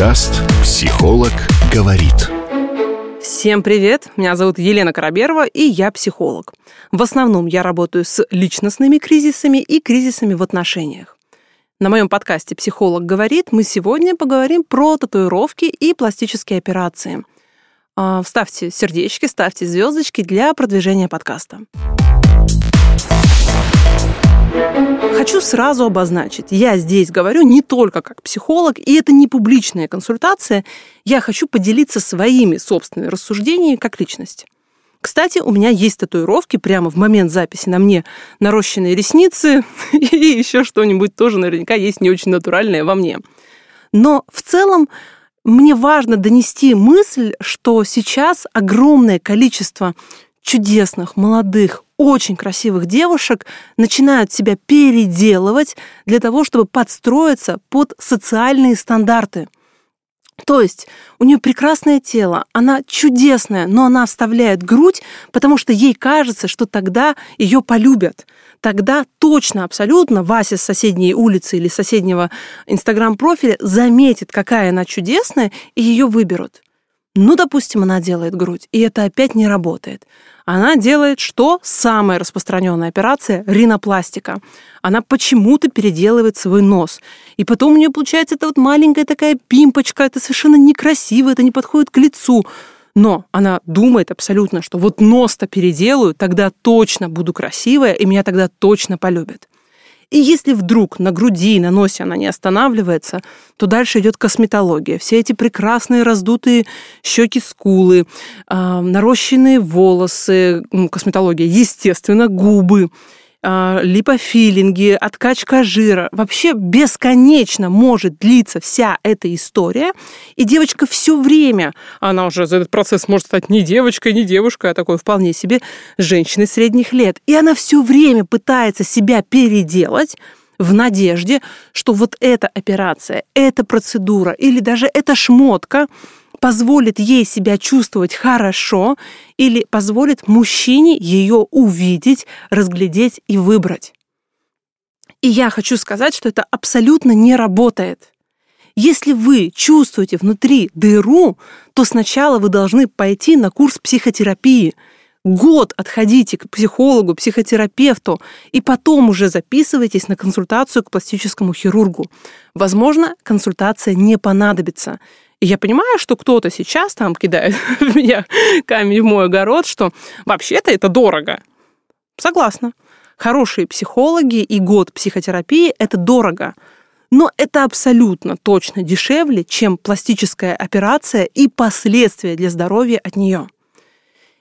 Подкаст «Психолог говорит». Всем привет! Меня зовут Елена Караберова, и я психолог. В основном я работаю с личностными кризисами и кризисами в отношениях. На моем подкасте «Психолог говорит» мы сегодня поговорим про татуировки и пластические операции. А, ставьте сердечки, ставьте звездочки для продвижения подкаста. Хочу сразу обозначить, я здесь говорю не только как психолог, и это не публичная консультация, я хочу поделиться своими собственными рассуждениями как личность. Кстати, у меня есть татуировки прямо в момент записи на мне нарощенные ресницы и еще что-нибудь тоже наверняка есть не очень натуральное во мне. Но в целом мне важно донести мысль, что сейчас огромное количество чудесных, молодых, очень красивых девушек начинают себя переделывать для того, чтобы подстроиться под социальные стандарты. То есть у нее прекрасное тело, она чудесная, но она вставляет грудь, потому что ей кажется, что тогда ее полюбят. Тогда точно, абсолютно Вася с соседней улицы или соседнего инстаграм-профиля заметит, какая она чудесная, и ее выберут. Ну, допустим, она делает грудь, и это опять не работает. Она делает что? Самая распространенная операция – ринопластика. Она почему-то переделывает свой нос. И потом у нее получается эта вот маленькая такая пимпочка, это совершенно некрасиво, это не подходит к лицу. Но она думает абсолютно, что вот нос-то переделаю, тогда точно буду красивая, и меня тогда точно полюбят. И если вдруг на груди на носе она не останавливается, то дальше идет косметология. Все эти прекрасные раздутые щеки, скулы, э, нарощенные волосы, косметология, естественно, губы, а, липофилинги, откачка жира. Вообще бесконечно может длиться вся эта история. И девочка все время, она уже за этот процесс может стать не девочкой, не девушкой, а такой вполне себе женщиной средних лет. И она все время пытается себя переделать, в надежде, что вот эта операция, эта процедура или даже эта шмотка позволит ей себя чувствовать хорошо или позволит мужчине ее увидеть, разглядеть и выбрать. И я хочу сказать, что это абсолютно не работает. Если вы чувствуете внутри дыру, то сначала вы должны пойти на курс психотерапии. Год отходите к психологу, психотерапевту, и потом уже записывайтесь на консультацию к пластическому хирургу. Возможно, консультация не понадобится. И я понимаю, что кто-то сейчас там кидает в меня камень в мой огород, что вообще-то это дорого. Согласна. Хорошие психологи и год психотерапии – это дорого. Но это абсолютно точно дешевле, чем пластическая операция и последствия для здоровья от нее.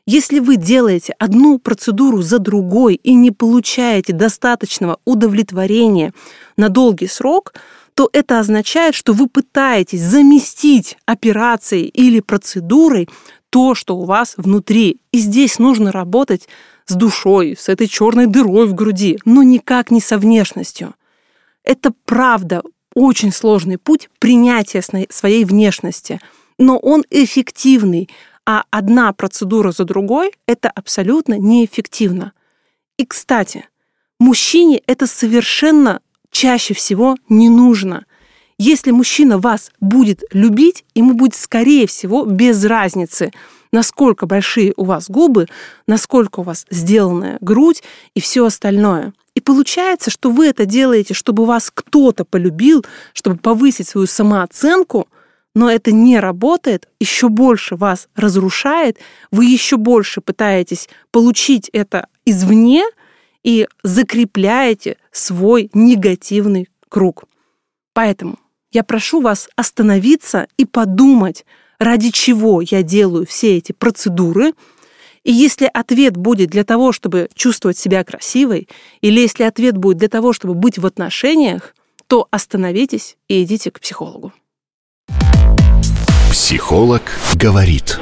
Если вы делаете одну процедуру за другой и не получаете достаточного удовлетворения на долгий срок – то это означает, что вы пытаетесь заместить операцией или процедурой то, что у вас внутри. И здесь нужно работать с душой, с этой черной дырой в груди, но никак не со внешностью. Это правда очень сложный путь принятия своей внешности, но он эффективный, а одна процедура за другой – это абсолютно неэффективно. И, кстати, мужчине это совершенно чаще всего не нужно. Если мужчина вас будет любить, ему будет, скорее всего, без разницы, насколько большие у вас губы, насколько у вас сделанная грудь и все остальное. И получается, что вы это делаете, чтобы вас кто-то полюбил, чтобы повысить свою самооценку, но это не работает, еще больше вас разрушает, вы еще больше пытаетесь получить это извне, и закрепляете свой негативный круг. Поэтому я прошу вас остановиться и подумать, ради чего я делаю все эти процедуры. И если ответ будет для того, чтобы чувствовать себя красивой, или если ответ будет для того, чтобы быть в отношениях, то остановитесь и идите к психологу. Психолог говорит.